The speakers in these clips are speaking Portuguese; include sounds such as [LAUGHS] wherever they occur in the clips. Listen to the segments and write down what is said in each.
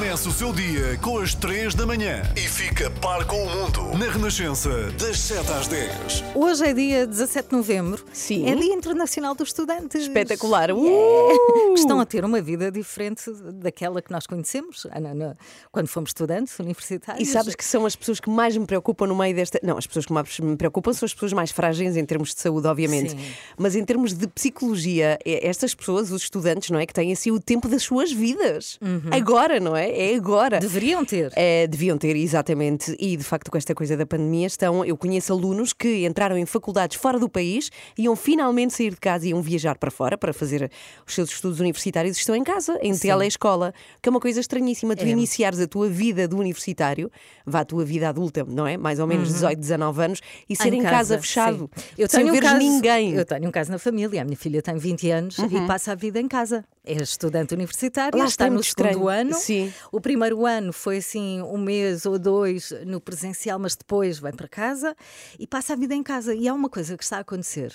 Começa o seu dia com as 3 da manhã e fica par com o mundo na Renascença, das 7 às 10. Hoje é dia 17 de novembro. Sim. É Dia Internacional dos Estudantes. Espetacular. Yeah. Uh! Estão a ter uma vida diferente daquela que nós conhecemos Ana, na- quando fomos estudantes universitários. E sabes que são as pessoas que mais me preocupam no meio desta. Não, as pessoas que mais me preocupam são as pessoas mais frágeis em termos de saúde, obviamente. Sim. Mas em termos de psicologia, estas pessoas, os estudantes, não é? Que têm assim o tempo das suas vidas. Agora, não é? É agora. Deveriam ter. É, deviam ter, exatamente. E de facto, com esta coisa da pandemia, estão. Eu conheço alunos que entraram em faculdades fora do país, iam finalmente sair de casa e iam viajar para fora para fazer os seus estudos universitários e estão em casa, em teleescola, que é uma coisa estranhíssima. Tu É. iniciares a tua vida do universitário, vá a tua vida adulta, não é? Mais ou menos 18, 19 anos, e ser em, casa, fechado, sim. Eu sem tenho um veres caso, ninguém. Eu tenho um caso na família. A minha filha tem 20 anos e passa a vida em casa. É estudante universitária, está no segundo estranho. ano. Sim. O primeiro ano foi assim um mês ou dois no presencial, mas depois vem para casa e passa a vida em casa. E há uma coisa que está a acontecer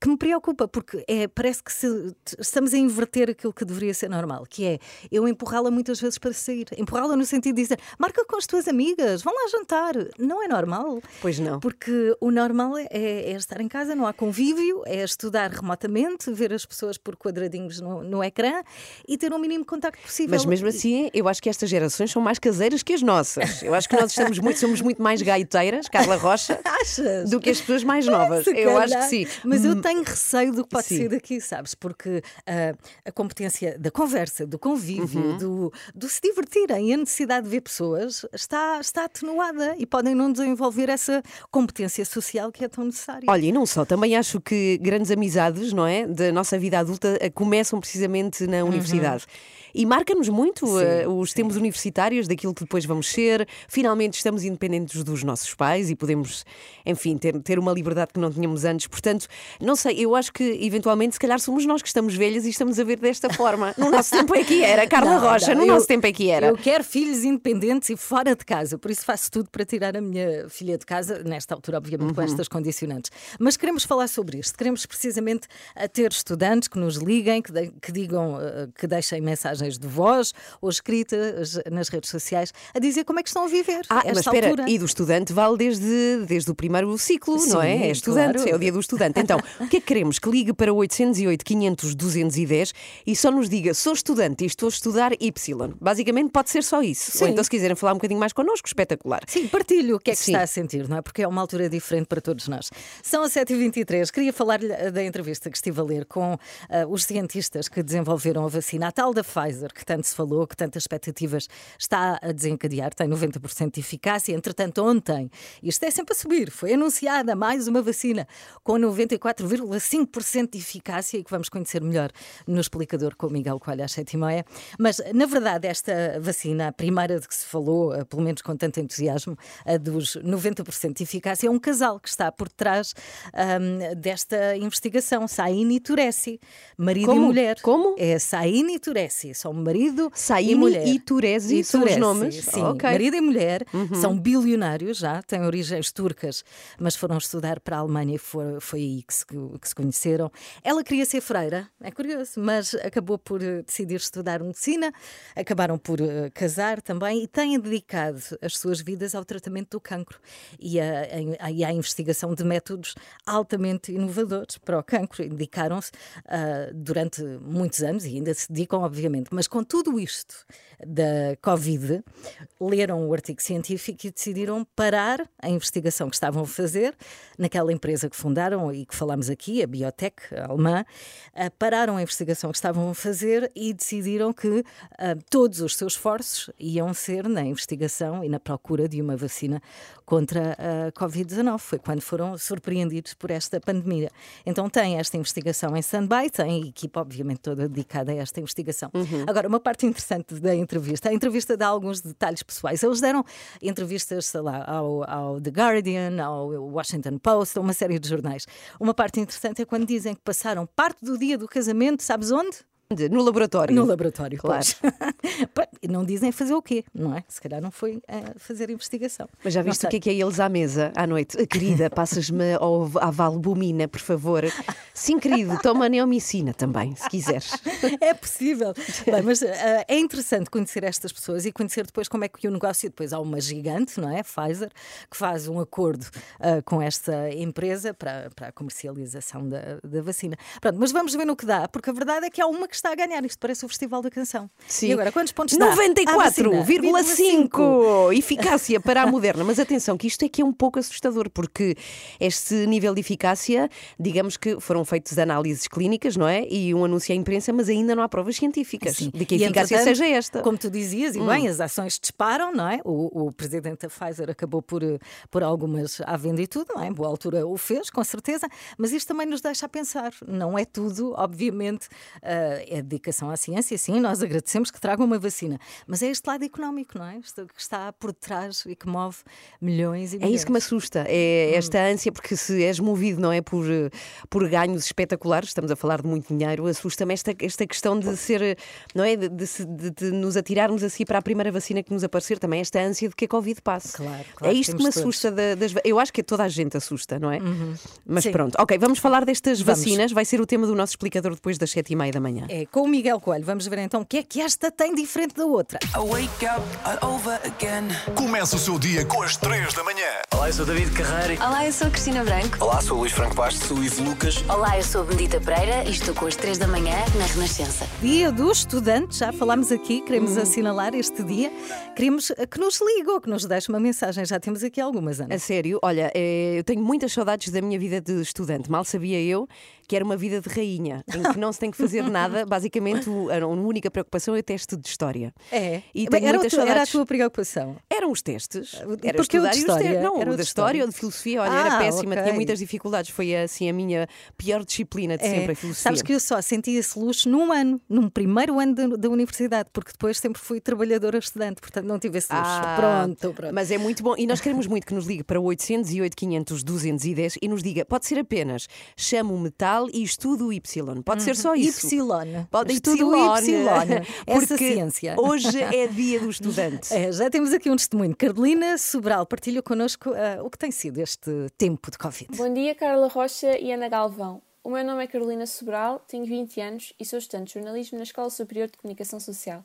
que me preocupa, porque é, parece que se- estamos a inverter aquilo que deveria ser normal, que é eu empurrá-la muitas vezes para sair. Empurrá-la no sentido de dizer, marca com as tuas amigas, vão lá jantar. Não é normal. Pois não. Porque o normal é, é estar em casa, não há convívio, é estudar remotamente, ver as pessoas por quadradinhos no, no ecrã e ter o mínimo contacto possível. Mas mesmo assim, eu acho que estas gerações são mais caseiras que as nossas. Eu acho que nós estamos muito, somos muito mais gaiteiras, Carla Rocha, [LAUGHS] Achas? do que as pessoas mais novas. Se Eu acho que calhar. sim. Mas eu tenho receio do que pode Sim. sair daqui, sabes? Porque ah, a competência da conversa, do convívio, Uhum. do, do se divertirem e a necessidade de ver pessoas está, está atenuada e podem não desenvolver essa competência social que é tão necessária. Olha, e não só, também acho que grandes amizades, não é? Da nossa vida adulta eh, começam precisamente na universidade. E marca-nos muito. Sim, eh, os tempos universitários, daquilo que depois vamos ser. Finalmente estamos independentes dos nossos pais e podemos, enfim, ter, ter uma liberdade que não tínhamos antes. Portanto, não sei, eu acho que eventualmente, se calhar, somos nós que estamos velhas e estamos a ver desta forma. No nosso tempo é que era, Carla Não, Rocha, não, no eu- nosso tempo é que era. Eu quero filhos independentes e fora de casa, por isso faço tudo para tirar a minha filha de casa, nesta altura, obviamente, Uhum. com estas condicionantes. Mas queremos falar sobre isto, queremos precisamente ter estudantes que nos liguem, que, de- que digam, eh, que deixem mensagens de voz ou escritas nas redes sociais a dizer como é que estão a viver. Ah, mas espera, altura. e do estudante vale desde, desde o primeiro ciclo, Sim, não é? É estudante, claro. é o dia do estudante. Então, [LAUGHS] o que é que queremos? Que ligue para 808 500 210 e só nos diga: sou estudante e estou a estudar Y. Basicamente pode ser só isso. Ou Sim. então, se quiserem falar um bocadinho mais connosco, espetacular. Sim, partilho o que é que Sim. está a sentir, não é? Porque é uma altura diferente para todos nós. São as 7h23. Queria falar-lhe eh, da entrevista que estive a ler com ah, os cientistas que desenvolveram a vacina, a tal da Pfizer, que tanto se falou, que tantas expectativas está a desencadear, tem 90% de eficácia. Entretanto, ontem, isto é sempre a subir, foi anunciada mais uma vacina com 94,5% de eficácia e que vamos conhecer melhor no explicador com o Miguel Coelho às 7h30. Mas, na verdade, esta vacina, a primeira de que se falou, eh, pelo menos com tanto entusiasmo, a dos 90% de eficácia, é um casal que está por trás ahm, desta investigação, Saini Turesi, marido Como? e mulher. Como? É Saini Turesi, são marido e Saini mulher. e Turesi são os nomes? Sim, Ok. Uhum. marido e mulher são bilionários já, têm origens turcas, mas foram estudar para a Alemanha e foi, foi aí que se, que se conheceram. Ela queria ser freira, é curioso, mas acabou por eh, decidir estudar medicina, acabaram por eh, casar também e têm dedicado as suas vidas ao tratamento do cancro e, a, a- e à investigação de métodos altamente inovadores para o cancro. Dedicaram-se ah, durante muitos anos e ainda se dedicam, obviamente, mas com tudo isto da Covid, leram o artigo científico e decidiram parar a investigação que estavam a fazer naquela empresa que fundaram e que falámos aqui, a Biotech a alemã, ah, pararam a investigação que estavam a fazer e decidiram que ah, todos os seus esforços iam ser na investigação e na procura de uma vacina contra a Covid-19. Foi quando foram surpreendidos por esta pandemia. Então tem esta investigação em stand-by, tem equipa, obviamente, toda dedicada a esta investigação. Agora, uma parte interessante da entrevista, a entrevista dá alguns detalhes pessoais. Eles deram entrevistas, sei lá, ao, ao The Guardian, ao Washington Post, a uma série de jornais. Uma parte interessante é quando dizem que passaram parte do dia do casamento, sabes onde? No laboratório. No laboratório, Claro. [LAUGHS] não dizem fazer o quê, não é? Se calhar não foi a fazer investigação. Mas já viste o que é que é eles à mesa, à noite? Querida, passas-me à valbumina, por favor. [LAUGHS] Sim, querido, toma neomicina também, se quiseres. É possível. Bem, mas uh, é interessante conhecer estas pessoas e conhecer depois como é que o negócio. Depois há uma gigante, não é? Pfizer, que faz um acordo uh, com esta empresa para, para a comercialização da, da vacina. Pronto, mas vamos ver no que dá, porque a verdade é que há uma que está a ganhar. Isto parece o Festival da Canção. Sim. E agora, quantos pontos dá? 94,5 [LAUGHS] eficácia para a moderna. Mas atenção, que isto é que é um pouco assustador, porque este nível de eficácia, digamos que foram feitas análises clínicas, não é? E um anúncio à imprensa, mas ainda não há provas científicas Sim. de que a eficácia seja esta. Como tu dizias, e hum. bem, as ações disparam, não é? O, o presidente da Pfizer acabou por, por algumas à venda e tudo, não é? Em boa altura o fez, com certeza, mas isto também nos deixa a pensar. Não é tudo, obviamente, uh, é dedicação à ciência, sim, nós agradecemos que tragam uma vacina, mas é este lado económico, não é? Isto que está por trás e que move milhões e milhões. É isso que me assusta, é hum. esta ânsia, porque se és movido, não é, por, por ganhos espetaculares, estamos a falar de muito dinheiro, assusta-me esta, esta questão de ser, não é, de, de, de, nos atirarmos assim para a primeira vacina que nos aparecer, também esta ânsia de que a Covid passe. Claro, claro, é isto que me assusta das, eu acho que toda a gente assusta, não é? Uhum. Mas Sim. pronto, ok, vamos falar destas vamos. vacinas, vai ser o tema do nosso explicador depois das sete e meia da manhã. É, com o Miguel Coelho, vamos ver então o que é que esta tem diferente da outra. Começa o seu dia com as três da manhã. Olá, eu sou David Carreira. Olá, eu sou Cristina Branco. Olá, sou Luís Franco Bastos. Sou Ivo Lucas. Olá, eu sou Benedita Pereira e estou com as três da manhã na Renascença. Dia do estudante, já falámos aqui, queremos hum. assinalar este dia. Queremos que nos ligue ou que nos deixe uma mensagem. Já temos aqui algumas, Ana. A sério, olha, é, eu tenho muitas saudades da minha vida de estudante. Mal sabia eu que era uma vida de rainha, em que não se tem que fazer [LAUGHS] nada. Basicamente, a única preocupação é o teste de história. É. E Bem, era, tu, era, a tua preocupação? Eram os testes. Era Porque estudar o de história? Não, era o da história ou de filosofia. Olha, ah, era péssima, okay. tinha muitas dificuldades. Foi assim a minha pior disciplina de é. sempre, a filosofia. Sabes que eu só senti esse luxo num ano, num primeiro ano da, da universidade, porque depois sempre fui trabalhadora estudante, portanto não tive esse luxo. Ah, pronto, pronto. Mas é muito bom. E nós queremos muito que nos ligue para 808 500 210 e nos diga, pode ser apenas chamo e estudo Y. Pode ser só isso. Y. Pode estudo Y. Y. Essa [LAUGHS] ciência. Hoje é dia do estudante. [LAUGHS] É, já temos aqui um testemunho. Carolina Sobral partilha connosco uh, o que tem sido este tempo de Covid. Bom dia, Carla Rocha e Ana Galvão. O meu nome é Carolina Sobral, tenho 20 anos e sou estudante de jornalismo na Escola Superior de Comunicação Social.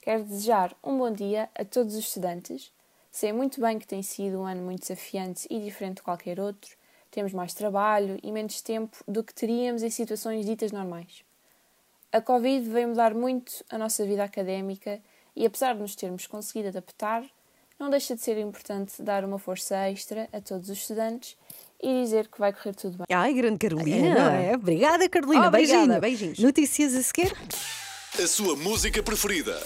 Quero desejar um bom dia a todos os estudantes. Sei muito bem que tem sido um ano muito desafiante e diferente de qualquer outro. Temos mais trabalho e menos tempo do que teríamos em situações ditas normais. A Covid veio mudar muito a nossa vida académica e, apesar de nos termos conseguido adaptar, não deixa de ser importante dar uma força extra a todos os estudantes e dizer que vai correr tudo bem. Ai, grande Carolina! É, é? Obrigada, Carolina. Oh, obrigada. Beijinhos. Notícias a seguir? A sua música preferida.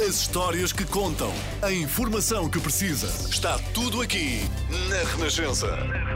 As histórias que contam. A informação que precisa. Está tudo aqui na Renascença. Na Renascença.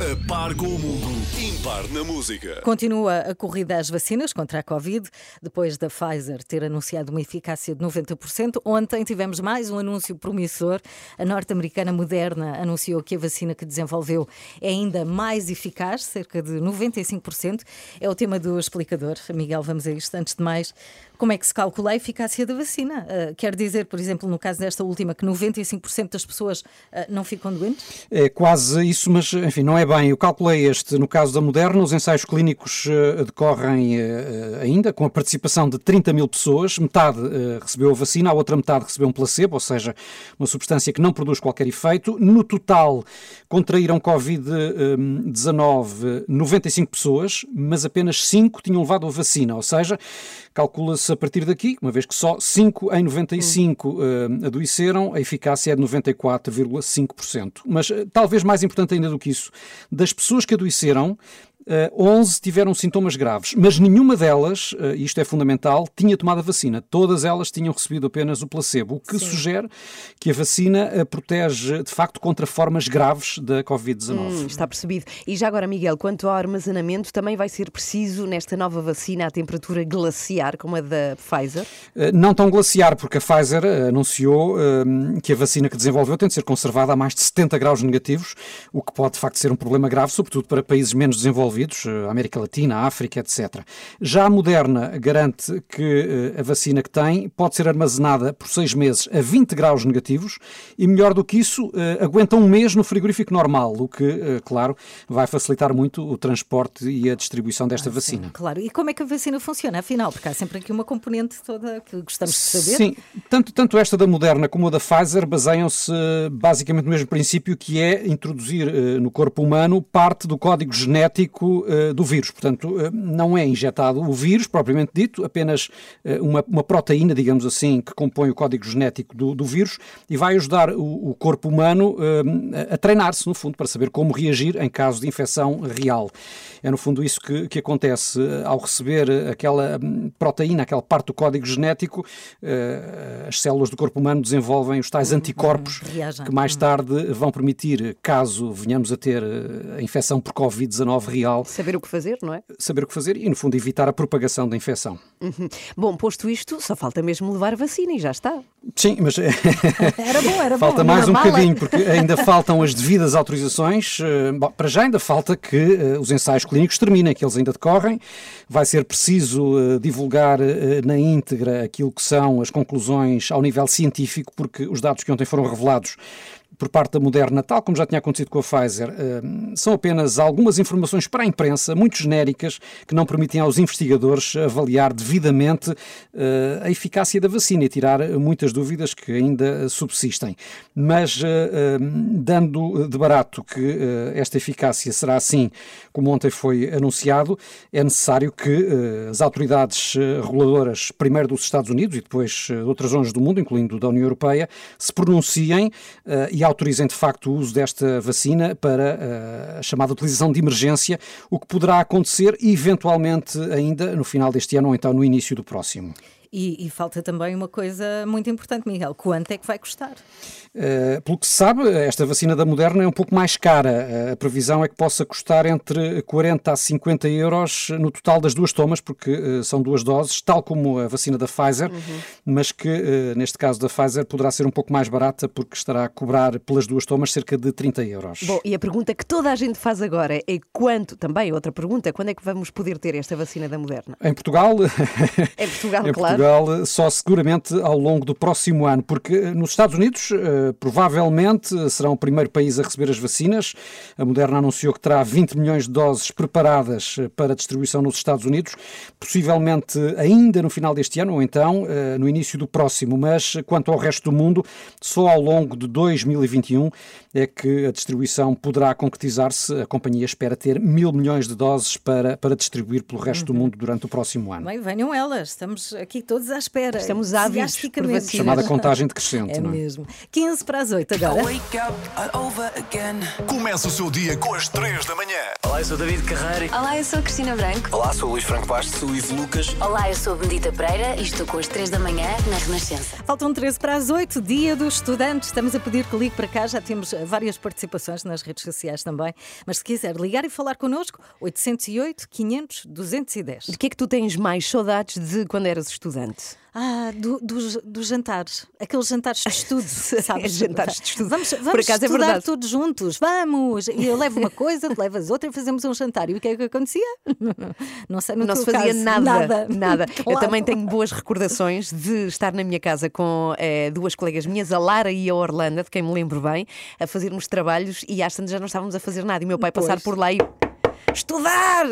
A par com o mundo, impar na música. Continua a corrida às vacinas contra a Covid, depois da Pfizer ter anunciado uma eficácia de 90%. Ontem tivemos mais um anúncio promissor. A norte-americana Moderna anunciou que a vacina que desenvolveu é ainda mais eficaz, cerca de 95%. É o tema do explicador. Miguel, vamos a isto. Antes de mais, como é que se calcula a eficácia da vacina? Uh, quer dizer, por exemplo, no caso desta última, que 95% das pessoas uh, não ficam doentes? É quase isso, mas enfim, não é bem. Eu calculei este, no caso da Moderna, os ensaios clínicos uh, decorrem ainda com a participação de 30 mil pessoas, metade recebeu a vacina, a outra metade recebeu um placebo, ou seja, uma substância que não produz qualquer efeito. No total, contraíram Covid-19 95 pessoas, mas apenas 5 tinham levado a vacina, ou seja, calcula-se a partir daqui, uma vez que só 5 em 95 uh, eh, adoeceram, a eficácia é de 94,5%. Mas uh, talvez mais importante ainda do que isso, das pessoas que adoeceram, eh, 11 tiveram sintomas graves, mas nenhuma delas, uh, isto é fundamental, tinha tomado a vacina. Todas elas tinham recebido apenas o placebo, o que Sim. sugere que a vacina uh, protege, de facto, contra formas graves da Covid-19. Hum, está percebido. E já agora, Miguel, quanto ao armazenamento, também vai ser preciso nesta nova vacina a temperatura glaciar, como a da Pfizer? não tão glaciar, porque a Pfizer anunciou que a vacina que desenvolveu tem de ser conservada a mais de 70 graus negativos, o que pode, de facto, ser um problema grave, sobretudo para países menos desenvolvidos desenvolvidos, a América Latina, África, etc. Já a Moderna garante que a vacina que tem pode ser armazenada por seis meses a 20 graus negativos e, melhor do que isso, aguenta um mês no frigorífico normal, o que, claro, vai facilitar muito o transporte e a distribuição desta ah, vacina. Sim, claro. E como é que a vacina funciona, afinal? Porque há sempre aqui uma componente toda que gostamos de saber. Sim, tanto, tanto esta da Moderna como a da Pfizer baseiam-se basicamente no mesmo princípio que é introduzir no corpo humano parte do código genético uh, do vírus. Portanto, uh, não é injetado o vírus, propriamente dito, apenas uma, uma, proteína, digamos assim, que compõe o código genético do, do vírus e vai ajudar o, o corpo humano a treinar-se, no fundo, para saber como reagir em caso de infecção real. É, no fundo, isso que, que acontece ao receber aquela hum, proteína, aquela parte do código genético, as células do corpo humano desenvolvem os tais anticorpos que mais tarde vão permitir, caso venhamos a ter a infecção por Covid-19 real. Saber o que fazer, não é? Saber o que fazer e, no fundo, evitar a propagação da infecção. Uhum. Bom, posto isto, só falta mesmo levar a vacina e já está. Sim, mas. [LAUGHS] era bom, era falta bom. mais um bocadinho, porque ainda faltam as devidas autorizações. Eh, bom, para já ainda falta que uh, os ensaios clínicos terminem, que eles ainda decorrem. Vai ser preciso uh, divulgar na íntegra aquilo que são as conclusões ao nível científico, porque os dados que ontem foram revelados por parte da Moderna, tal como já tinha acontecido com a Pfizer, eh, são apenas algumas informações para a imprensa, muito genéricas, que não permitem aos investigadores avaliar devidamente eh, a eficácia da vacina e tirar muitas dúvidas que ainda subsistem. Mas, eh, dando de barato que esta eficácia será assim como ontem foi anunciado, é necessário que as autoridades reguladoras, primeiro dos Estados Unidos e depois de outras zonas do mundo, incluindo da União Europeia, se pronunciem e autorizem de facto o uso desta vacina para eh, a chamada utilização de emergência, o que poderá acontecer eventualmente ainda no final deste ano ou então no início do próximo. E, e, falta também uma coisa muito importante, Miguel: quanto é que vai custar? Uh, pelo que se sabe, esta vacina da Moderna é um pouco mais cara. Uh, a previsão é que possa custar entre 40 a 50 euros no total das duas tomas, porque uh, são duas doses, tal como a vacina da Pfizer, uhum. mas que neste caso da Pfizer poderá ser um pouco mais barata, porque estará a cobrar pelas duas tomas cerca de 30 euros. Bom, e a pergunta que toda a gente faz agora é quanto, também outra pergunta, quando é que vamos poder ter esta vacina da Moderna? Em Portugal? [LAUGHS] em Portugal, em claro. Portugal, só seguramente ao longo do próximo ano, porque nos Estados Unidos provavelmente será o primeiro país a receber as vacinas. A Moderna anunciou que terá 20 milhões de doses preparadas para distribuição nos Estados Unidos, possivelmente ainda no final deste ano ou então eh, no início do próximo. Mas quanto ao resto do mundo, só ao longo de 2021 é que a distribuição poderá concretizar-se. A companhia espera ter mil milhões de doses para, para distribuir pelo resto uhum. do mundo durante o próximo ano. Bem, venham elas, estamos aqui todos à espera. Estamos ávidos por vacinas. Chamada contagem decrescente. É não é? mesmo. 15 para as 8 agora. Começa o seu dia com as 3 da manhã. Olá, eu sou David Carreira. Olá, eu sou Cristina Branco. Olá, sou Luís Franco Bastos. Sou Ivo Lucas. Olá, eu sou Benedita Pereira e estou com as 3 da manhã na Renascença. Faltam 13 para as 8, dia do estudante. Estamos a pedir que ligue para cá, já temos várias participações nas redes sociais também. Mas se quiser ligar e falar connosco, 808 500 210. De que é que tu tens mais saudades de quando eras estudante? Ah, do, dos, dos jantares. Aqueles jantares de estudo, [LAUGHS] sabes? jantares de estudo. Vamos, vamos Por acaso é estudar é verdade. todos juntos, vamos! E eu levo uma coisa, tu levas outra e fazemos um jantar. E o que é que acontecia? [LAUGHS] Não sei, no Não se fazia caso, nada. Nada. nada. [LAUGHS] Eu também tenho boas recordações de estar na minha casa com eh, duas colegas minhas, a Lara e a Orlando, de quem me lembro bem, a fazermos trabalhos e às tantas já não estávamos a fazer nada. E meu pai pois. passar por lá e estudar!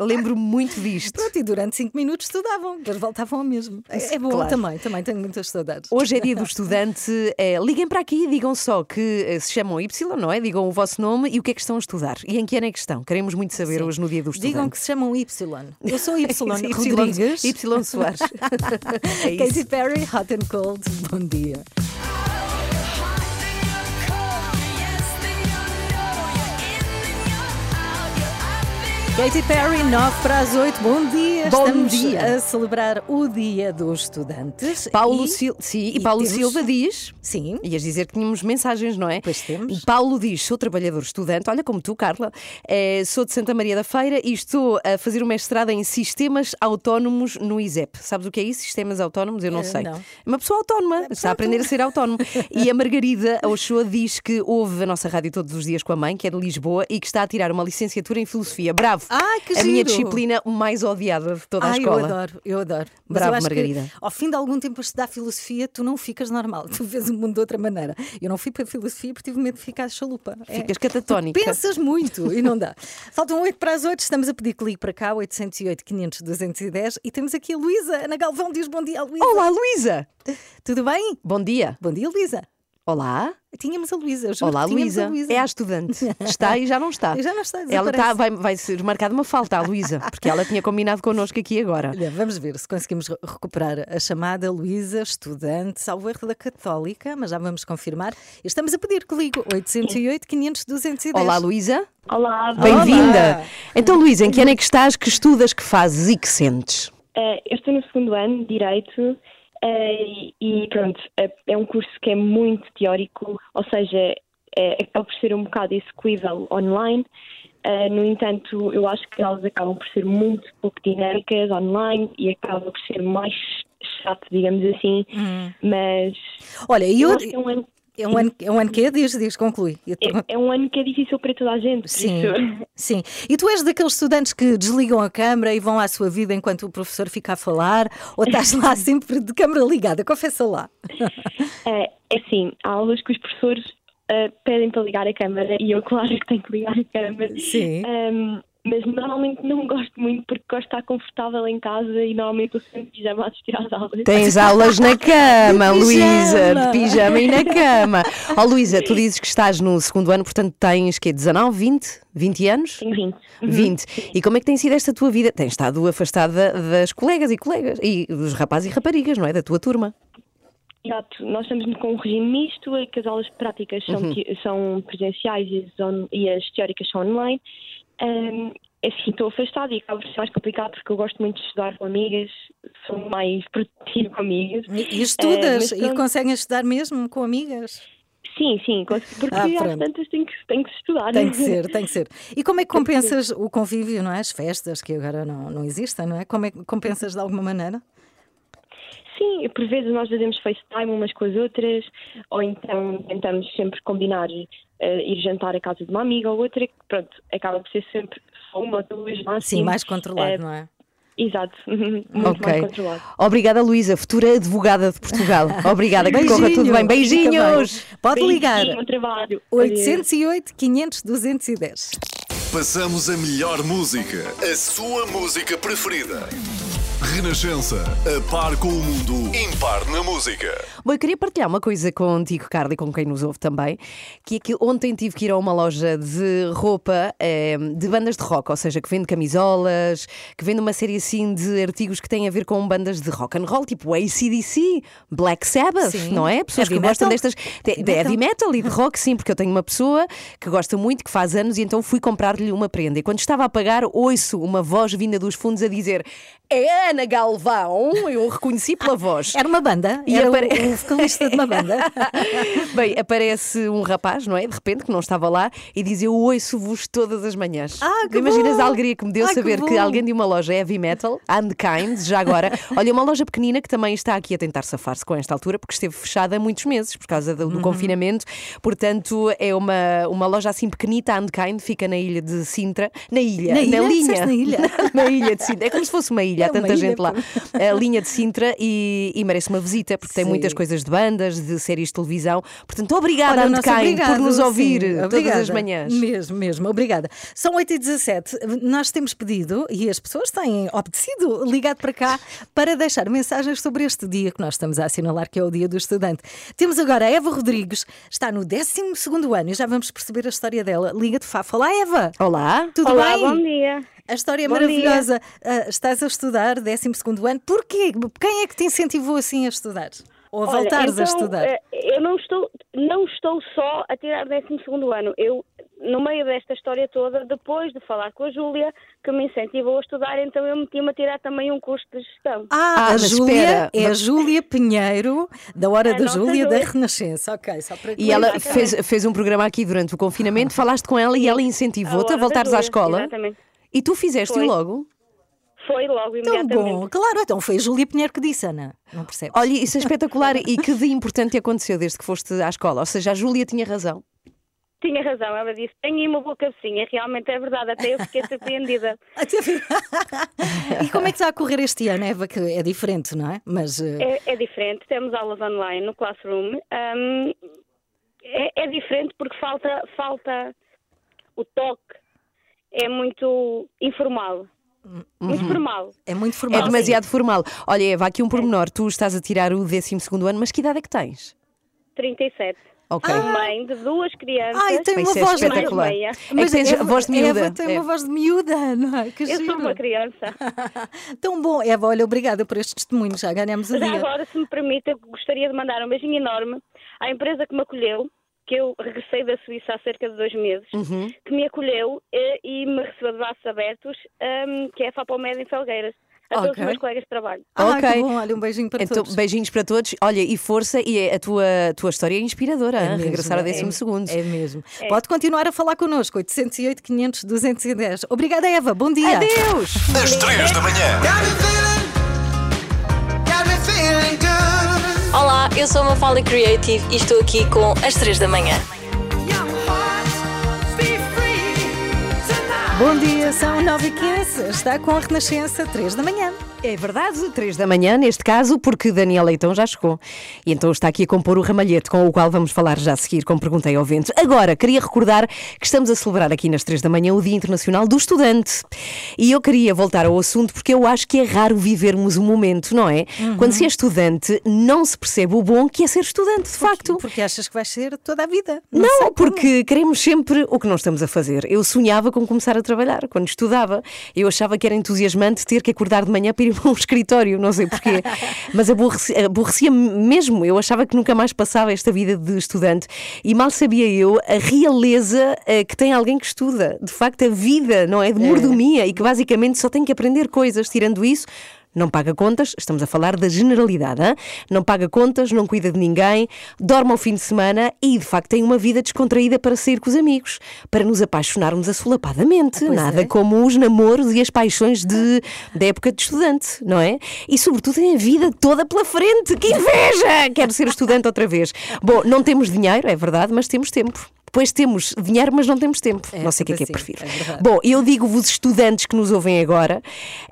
Lembro-me muito disto. Pronto, e durante cinco minutos estudavam, depois voltavam ao mesmo. É, é bom claro. também, também tenho muitas saudades. Hoje é dia do estudante. É, liguem para aqui e digam só que eh, se chamam Y, não é? Digam o vosso nome e o que é que estão a estudar. E em que ano é que estão? Queremos muito saber Sim. hoje no dia do estudante. Digam que se chamam Y. Eu sou Y, [LAUGHS] Rodrigues. Y Soares. [LAUGHS] é Katy Perry, Hot and Cold. Bom dia. Katy Perry, 9 para as 8, bom dia! Bom Estamos dia. a celebrar o Dia dos Estudantes. Paulo, e... Sil sim, e e Paulo temos- Silva diz. Sim, Ias dizer que tínhamos mensagens, não é? Pois temos. Paulo diz: sou trabalhador estudante, olha como tu, Carla, eh, sou de Santa Maria da Feira e estou a fazer um mestrado em sistemas autónomos no ISEP. Sabes o que é isso? Sistemas autónomos? Eu não Eh, sei. não. É uma pessoa autónoma, está a aprender a ser autónomo. e a Margarida Ochoa diz que ouve a nossa rádio todos os dias com a mãe, que é de Lisboa, e que está a tirar uma licenciatura em filosofia. Bravo! Ai, que a minha giro. disciplina mais odiada de toda a Ai, escola. eu adoro, eu adoro. Bravo, eu Margarida. Que, ao fim de algum tempo a estudar filosofia, tu não ficas normal, [LAUGHS] tu vês o mundo de outra maneira. Eu não fui para a filosofia porque tive medo de ficar chalupa. É. Ficas catatónica. Tu Pensas muito e não dá. [LAUGHS] Faltam 8 para as 8, estamos a pedir que ligue para cá, 808 500 210 e temos aqui a Luísa. Ana Galvão diz bom dia, Luísa. Olá, Luísa! Tudo bem? Bom dia. Bom dia, Luísa. Olá. Tínhamos a Luísa. Olá, Luísa. É a estudante. [LAUGHS] Está e já não está. Já não está, Ela está, vai, vai ser marcada uma falta à Luísa, porque ela tinha combinado connosco aqui agora. Olha, vamos ver se conseguimos re- recuperar a chamada Luísa, estudante, salvo erro da Católica, mas já vamos confirmar. Estamos a pedir que ligue 808 500 210. Olá, Luísa. Olá, Bem-vinda. Então, Luísa, em que ano é que estás? Que estudas, que fazes e que sentes? eh, eu estou no segundo ano Direito eh, e pronto, é, é um curso que é muito teórico, ou seja, é, acaba por ser um bocado execuível online. Eh, no entanto, eu acho que elas acabam por ser muito pouco dinâmicas online e acaba por ser mais chato, digamos assim. Mas Olha, eu eu, que é um ano, é um ano, um que é? Diz, diz, conclui. É, é um ano que é difícil para toda a gente. Sim, isso- sim. E tu és daqueles estudantes que desligam a câmara e vão à sua vida enquanto o professor fica a falar? Ou estás lá [LAUGHS] sempre de câmara ligada? Confessa lá. É, é assim, há aulas que os professores ah, pedem para ligar a câmara e eu, claro que tenho que ligar a câmara. Sim. Ahm, mas normalmente não gosto muito porque gosto de estar confortável em casa e normalmente estou sempre pijama a assistir às aulas. Tens aulas na [LAUGHS] cama, Luísa, de pijama e na cama. Ó, Luísa, tu dizes que estás no segundo ano, portanto tens que 19, 20? 20 anos? Tenho 20. 20. E como é que tem sido esta tua vida? Tens estado afastada das colegas e colegas, e dos rapazes e raparigas, não é? Da tua turma. Exato, nós estamos com um regime misto em que as aulas práticas são, Uhum. são presenciais e as, on- e as teóricas são online. Assim, estou afastada e acaba por ser mais complicado porque eu gosto muito de estudar com amigas, sou mais produtiva com amigas. E, e estudas? e pronto. conseguem estudar mesmo com amigas? Sim, sim, porque Ah, às tantas tem que, tem que estudar. Tem que ser, tem que ser. E como é que compensas o convívio, não é? As festas que agora não, não existem, não é? Como é que compensas de alguma maneira? Sim, por vezes nós fazemos FaceTime umas com as outras, ou então tentamos sempre combinar eh, ir jantar à casa de uma amiga ou outra, que pronto, acaba por ser sempre só uma ou duas máximo. Sim, mais controlado, Eh, não é? Exato, [LAUGHS] muito ok. mais controlado. Obrigada, Luísa, futura advogada de Portugal. [LAUGHS] Obrigada, que corra tudo bem. Beijinhos! Pode ligar. Beijinho, trabalho. 808 500 210. Passamos a melhor música, a sua música preferida. Renascença, a par com o mundo, impar na música. Bom, eu queria partilhar uma coisa contigo, Carla, e com quem nos ouve também, que é que ontem tive que ir a uma loja de roupa eh, de bandas de rock, ou seja, que vende camisolas, que vende uma série assim de artigos que têm a ver com bandas de rock and roll, tipo ACDC, Black Sabbath, Sim. não é? Pessoas Heavy que gostam metal. destas. De, de heavy metal e de rock, sim, porque eu tenho uma pessoa que gosta muito, que faz anos, e então fui comprar-lhe uma prenda. E quando estava a pagar, ouço uma voz vinda dos fundos a dizer: É Ana Galvão! Eu reconheci pela voz. Era uma banda? E Era vocalista de uma banda? [LAUGHS] Bem, aparece um rapaz, não é? De repente, que não estava lá, e diz: Eu ouço-vos todas as manhãs. Ah, que Imaginas bom! a alegria que me deu Ai, que saber que, bom! alguém de uma loja heavy metal, Unkind, já agora, [LAUGHS] olha, uma loja pequenina que também está aqui a tentar safar-se com esta altura, porque esteve fechada há muitos meses por causa do, do Uhum. confinamento. Portanto, é uma, uma loja assim pequenita, Unkind, fica na ilha de Sintra. Na ilha, Na ilha? linha. Na ilha? [LAUGHS] na ilha de Sintra. É como se fosse uma ilha, É há tanta ilha, gente lá. A linha de Sintra e, e merece uma visita, porque tem Sim. muitas coisas de bandas, de séries de televisão. Portanto, obrigada, obrigado, por nos sim, ouvir todas obrigada. as manhãs. Mesmo, mesmo, obrigada. São 8h17. Nós temos pedido, e as pessoas têm obedecido, ligado para cá para deixar mensagens sobre este dia que nós estamos a assinalar, que é o Dia do Estudante. Temos agora a Eva Rodrigues, está no 12 ano e já vamos perceber a história dela. Liga de Faf. Olá, Eva! Olá. Tudo Olá, bem? bom dia. A história é Bom maravilhosa. Ah, estás a estudar 12 ano. Porquê? Quem é que te incentivou assim a estudar? Ou a voltares Olha, a então, estudar? eh, Eu não estou, não estou só a tirar 12 ano. Eu no meio desta história toda, depois de falar com a Júlia, que me incentivou a estudar, então eu meti-me a tirar também um curso de gestão. Ah, Ah, a mas Júlia espera, é a Júlia Pinheiro, da Hora A da nossa Júlia da Júlia. Renascença. Ok, só para E ela fez, fez um programa aqui durante o confinamento, falaste com ela e ela incentivou-te a da voltares à Júlia, escola. Exatamente. E tu fizeste-o Foi. logo? Foi logo, Tão imediatamente. bom, claro, então foi a Júlia Pinheiro que disse, Ana. Não percebes? Olha, isso é espetacular. e que de importante aconteceu desde que foste à escola? Ou seja, a Júlia tinha razão. Tinha razão, ela disse, tenho aí uma boa cabecinha, realmente é verdade, até eu fiquei surpreendida. [LAUGHS] [LAUGHS] e como é que está a correr este ano, Eva? Que é diferente, não é? Mas eh, É, é diferente, temos aulas online no Classroom. Hum, é, é diferente porque falta, falta o toque, é muito informal. Muito formal. é muito É formal. demasiado formal. Olha, Eva, aqui um pormenor. Tu estás a tirar o 12 ano, mas que idade é que tens? 37. Ok. Sou mãe de duas crianças. Ai, tem uma é voz espetacular. meia. É que tens a voz de miúda. Eva tem É. uma voz de miúda, não é? Que Eu giro. sou uma criança. [LAUGHS] Tão bom. Eva, olha, obrigada por este testemunho, já ganhamos o Já dia. agora, se me permite, eu gostaria de mandar um beijinho enorme à empresa que me acolheu, que eu regressei da Suíça há cerca de dois meses, Uhum. que me acolheu eh, e me recebeu de braços abertos, hum, que é a Fapomed em Felgueiras. A todos Ok. os meus colegas de trabalho. Ah, Ok. que bom, olha, um beijinho para Então, todos. beijinhos para todos. Olha, e força, e a tua, a tua história é inspiradora. É mesmo, Regressar ao é- décimo segundo. É mesmo. Pode continuar a falar connosco, 808 500 210. Obrigada, Eva. Bom dia. Adeus! Às três da manhã. Olá, eu sou a Mafalda Creative e estou aqui com as 3 da manhã. Bom dia, são 9 h 15 Está com a Renascença, 3 da manhã. É verdade, três da manhã, neste caso, porque Daniel Leitão já chegou. E então está aqui a compor o ramalhete, com o qual vamos falar já a seguir, como perguntei ao vento. Agora, queria recordar que estamos a celebrar aqui nas três da manhã o Dia Internacional do Estudante. E eu queria voltar ao assunto porque eu acho que é raro vivermos um momento, não é? Quando se é estudante, não se percebe o bom que é ser estudante, de facto. Porque achas que vais ser toda a vida. Não, como. porque queremos sempre o que não estamos a fazer. Eu sonhava com começar a trabalhar quando estudava. Eu achava que era entusiasmante ter que acordar de manhã para ir [LAUGHS] para um escritório, não sei porquê. Mas aborreci- aborrecia mesmo. Eu achava que nunca mais passava esta vida de estudante. E mal sabia eu a realeza eh, que tem alguém que estuda. De facto, a vida, não é? De mordomia e que basicamente só tem que aprender coisas. Tirando isso, não paga contas, estamos a falar da generalidade, hã? não paga contas, não cuida de ninguém, dorme ao fim de semana e de facto tem uma vida descontraída para sair com os amigos, para nos apaixonarmos assolapadamente. pois Nada é. como os namoros e as paixões de, da época de estudante, não é? E sobretudo tem a vida toda pela frente. Que inveja! Quero ser estudante outra vez. Bom, não temos dinheiro, é verdade, mas temos tempo. Depois temos dinheiro, mas não temos tempo. É, não sei o que é que é que assim, prefiro. é verdade. Bom, eu digo-vos, estudantes que nos ouvem agora,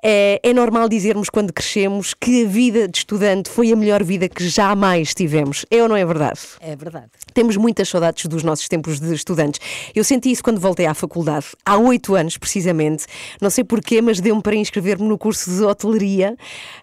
é, é normal dizermos quando crescemos que a vida de estudante foi a melhor vida que jamais tivemos. É ou não é verdade? É verdade. Temos muitas saudades dos nossos tempos de estudantes. Eu senti isso quando voltei à faculdade, há oito anos precisamente. Não sei porquê, mas deu-me para inscrever-me no curso de hotelaria,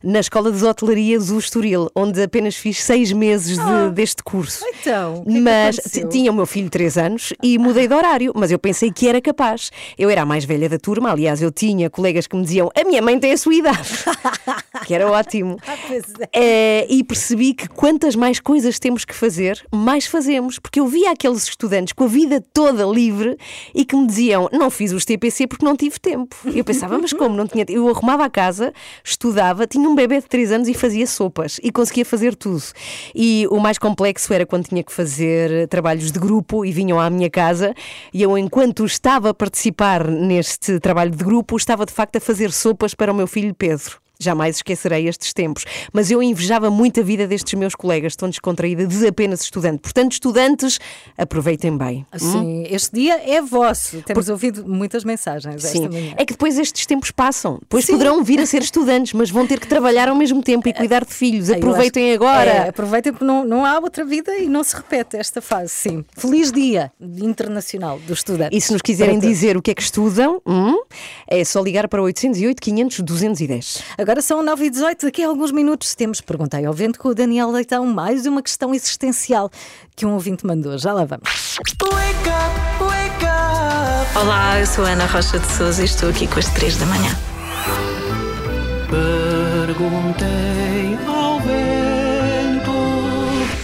na Escola de Hotelaria do Estoril, onde apenas fiz seis meses de- deste curso. Então, que é que mas t- tinha o meu filho três anos e mudei de horário, mas eu pensei que era capaz. Eu era a mais velha da turma, aliás, eu tinha colegas que me diziam: a minha mãe tem a sua idade, [LAUGHS] que era ótimo. Ah, é. Eh, e percebi que quantas mais coisas temos que fazer, mais fazemos. Porque eu via aqueles estudantes com a vida toda livre e que me diziam: não fiz os TPC porque não tive tempo. Eu pensava, mas como não tinha Eu arrumava a casa, estudava, tinha um bebê de 3 anos e fazia sopas e conseguia fazer tudo. E o mais complexo era quando tinha que fazer trabalhos de grupo e vinham à minha casa e eu, enquanto estava a participar neste trabalho de grupo, estava de facto a fazer sopas para o meu filho Pedro. Jamais esquecerei estes tempos. Mas eu invejava muito a vida destes meus colegas, tão descontraída de apenas estudante. Portanto, estudantes, aproveitem bem. Sim, este dia é vosso. Temos ouvido muitas mensagens Sim. É que depois estes tempos passam. Depois Sim. poderão vir a ser estudantes, mas vão ter que trabalhar ao mesmo tempo e cuidar de filhos. Acho- Aproveitem agora. É, aproveitem porque não, não há outra vida e não se repete esta fase, sim. Feliz dia internacional do estudante. E se nos quiserem dizer o que é que estudam, hum, é só ligar para 808 500 210. Agora são 9 e 18 daqui a alguns minutos temos Perguntei ao Vento com o Daniel Leitão mais uma questão existencial que um ouvinte mandou. Já lá vamos. Olá, eu sou a Ana Rocha de Souza e estou aqui com as 3 da manhã. Perguntei ao vento.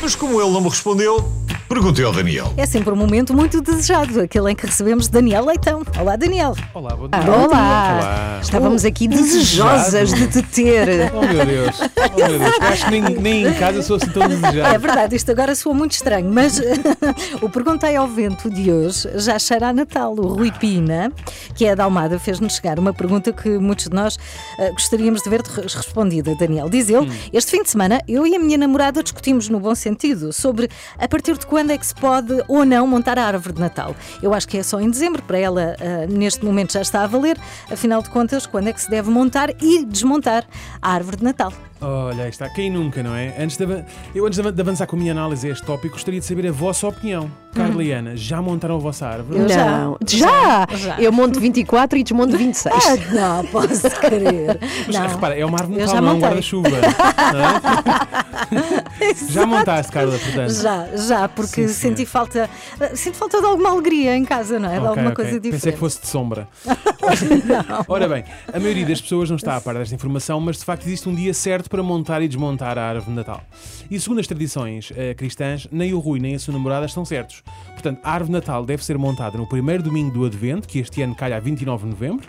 Mas como ele não me respondeu, Perguntei ao Daniel. É sempre um momento muito desejado, aquele em que recebemos Daniel Leitão. Olá, Daniel. Olá, bom Ah, dia. olá. Olá. Estávamos aqui desejosas de te ter. [LAUGHS] Oh meu Deus, oh meu Deus, eu acho que nem, nem em casa sou assim tão É desejado. verdade, isto agora soa muito estranho, mas [LAUGHS] o Perguntei ao Vento de hoje já cheira a Natal. O Rui Pina, que é da Almada, fez-nos chegar uma pergunta que muitos de nós eh, gostaríamos de ver respondida. Daniel, diz ele, este fim de semana eu e a minha namorada discutimos no bom sentido sobre a partir de quando é que se pode ou não montar a árvore de Natal. Eu acho que é só em dezembro, para ela eh, neste momento já está a valer, afinal de contas, quando é que se deve montar e desmontar a árvore de Natal. Olha, aí está, quem nunca, não é? Antes de, eu, antes de avan- de avançar com a minha análise a este tópico, gostaria de saber a vossa opinião. Carla e Ana, já montaram a vossa árvore? Eu já. Não, já. Já. Eu monto 24 e desmonto 26. Ah, não, posso [LAUGHS] crer. Mas Não. repara, é uma árvore de Natal, não é um guarda-chuva. é? [LAUGHS] já montaste, Carla, portanto. Já, já, porque Sim, senti falta, sinto falta de alguma alegria em casa, não é? De Ok, alguma ok. coisa diferente. Pensei que fosse de sombra. [LAUGHS] Ora bem, a maioria das pessoas não está a par desta informação, mas de facto existe um dia certo para montar e desmontar a árvore de Natal. E segundo as tradições eh, cristãs, nem o Rui nem a sua namorada estão certos. Portanto, a árvore de Natal deve ser montada no primeiro domingo do Advento, que este ano calha a 29 de novembro,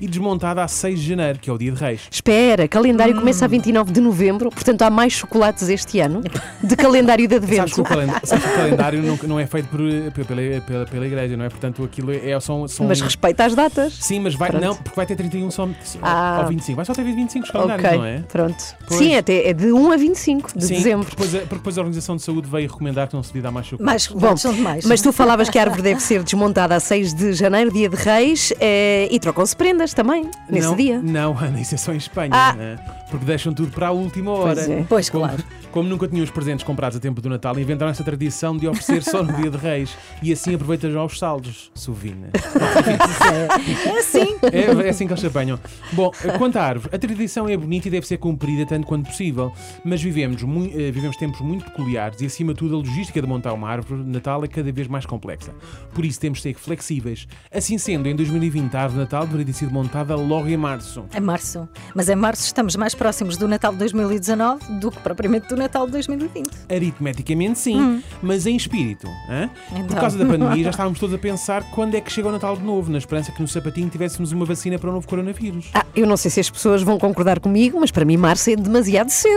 e desmontada a 6 de janeiro, que é o dia de Reis. Espera, calendário começa a 29 de novembro, portanto há mais chocolates este ano de calendário de Sabes que o advento. calendário, sabes que o calendário não, não é feito por, pela, pela, pela igreja, não é? Portanto, aquilo é, são, são Mas respeita as datas. Sim, mas vai, Pronto. não, porque vai ter 31 só Ah. ao 25. Vai só ter 25 os calendários, Ok, não é? pronto. Pois. Sim, até é de 1 a 25 de Sim, dezembro. Porque depois, a, porque depois a Organização de Saúde veio recomendar que não se lhe dá mais chocolate. Mais Bom, chocolates são demais. Mas tu falavas que a árvore deve ser desmontada a 6 de janeiro, dia de Reis, eh, e trocam-se prendas também, nesse não, dia. Não, Ana, isso é só em Espanha. Ah. né? Porque deixam tudo para a última hora. Pois é. Pois, como, claro. como nunca tinham os presentes comprados a tempo do Natal, inventaram essa tradição de oferecer só no [LAUGHS] dia de Reis. E assim aproveita já os saldos, Sovina. É assim. É, é assim que eles se apanham. Bom, quanto à árvore, a tradição é bonita e deve ser cumprida tanto quanto possível, mas vivemos, eh, vivemos tempos muito peculiares e, acima de tudo, a logística de montar uma árvore de Natal é cada vez mais complexa. Por isso, temos de ser flexíveis. Assim sendo, em 2020, a árvore de Natal deveria ter sido montada logo em março. É março. Mas em março estamos mais próximos do Natal de 2019 do que propriamente do Natal de 2020. Aritmeticamente, sim, mas em espírito. hã? Por Então. causa da pandemia, já [LAUGHS] estávamos todos a pensar quando é que chega o Natal de novo, na esperança que no sapatinho tivéssemos uma vacina para o novo coronavírus. Ah, eu não sei se as pessoas vão concordar comigo, mas para mim março é demasiado cedo.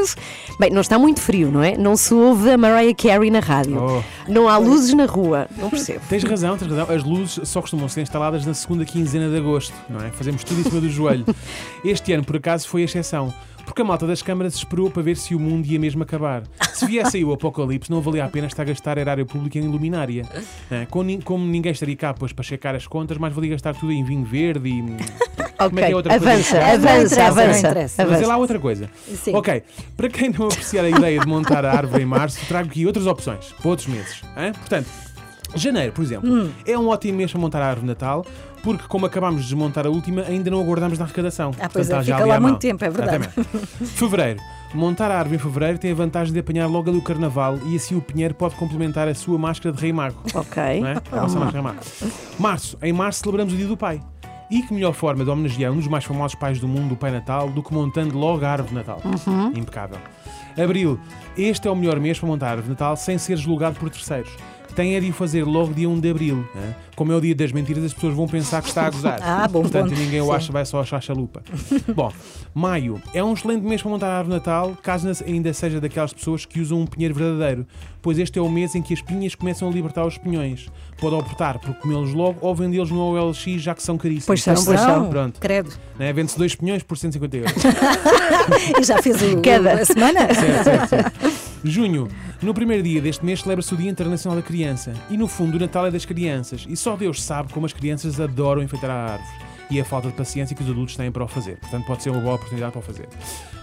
Bem, não está muito frio, não é? Não se ouve a Mariah Carey na rádio. Oh. Não há luzes na rua. Não percebo. Tens razão, tens razão. As luzes só costumam ser instaladas na segunda quinzena de agosto, não é? Fazemos tudo em cima do joelho. [LAUGHS] Este ano, por acaso, foi a exceção. Porque a malta das câmaras esperou para ver se o mundo ia mesmo acabar. Se viesse aí o apocalipse, não valia a pena estar a gastar erário público em luminária. Ah, Como, nin- como ninguém estaria cá pois, para checar as contas, mais valia gastar tudo em vinho verde e. Como é que é outra coisa? avança, avança, não avança. interessa. Mas é avança. lá outra coisa. Sim. Ok, para quem não apreciar a ideia de montar a árvore em março, trago aqui outras opções para outros meses. hã? Portanto, janeiro, por exemplo, Hum. é um ótimo mês para montar a árvore de Natal, porque como acabámos de desmontar a última, ainda não aguardamos na arrecadação. Ah, pois Portanto, é, está já fica lá à muito mão. tempo, é verdade. [LAUGHS] Fevereiro. Montar a árvore em fevereiro tem a vantagem de apanhar logo ali o carnaval e assim o Pinheiro pode complementar a sua máscara de rei mago. Ok. Não é? A nossa máscara mago. Março. Em março celebramos o Dia do Pai. E que melhor forma de homenagear um dos mais famosos pais do mundo, o Pai Natal, do que montando logo a árvore de Natal. Impecável. Abril. Este é o melhor mês para montar a árvore de Natal sem ser julgado por terceiros. Tem é de o fazer logo dia 1 de Abril. né? Como é o dia das mentiras, as pessoas vão pensar que está a gozar. [LAUGHS] Ah, bom Portanto, ponto. ninguém o acha, vai só achar chalupa. [LAUGHS] Bom, maio é um excelente mês para montar a árvore Natal, caso ainda seja daquelas pessoas que usam um pinheiro verdadeiro, pois este é o mês em que as pinhas começam a libertar os pinhões. Pode optar por comê-los logo ou vendê-los no OLX, já que são caríssimos. Pois são, pois Não, Pronto. credo. Né? Vende-se dois pinhões por 150 euros. [LAUGHS] E já fez o, Cada. a semana? Certo, certo, certo. Junho. No primeiro dia deste mês celebra-se o Dia Internacional da Criança. E no fundo, o Natal é das crianças. E só Deus sabe como as crianças adoram enfeitar a árvore. E a falta de paciência que os adultos têm para o fazer. Portanto, pode ser uma boa oportunidade para o fazer.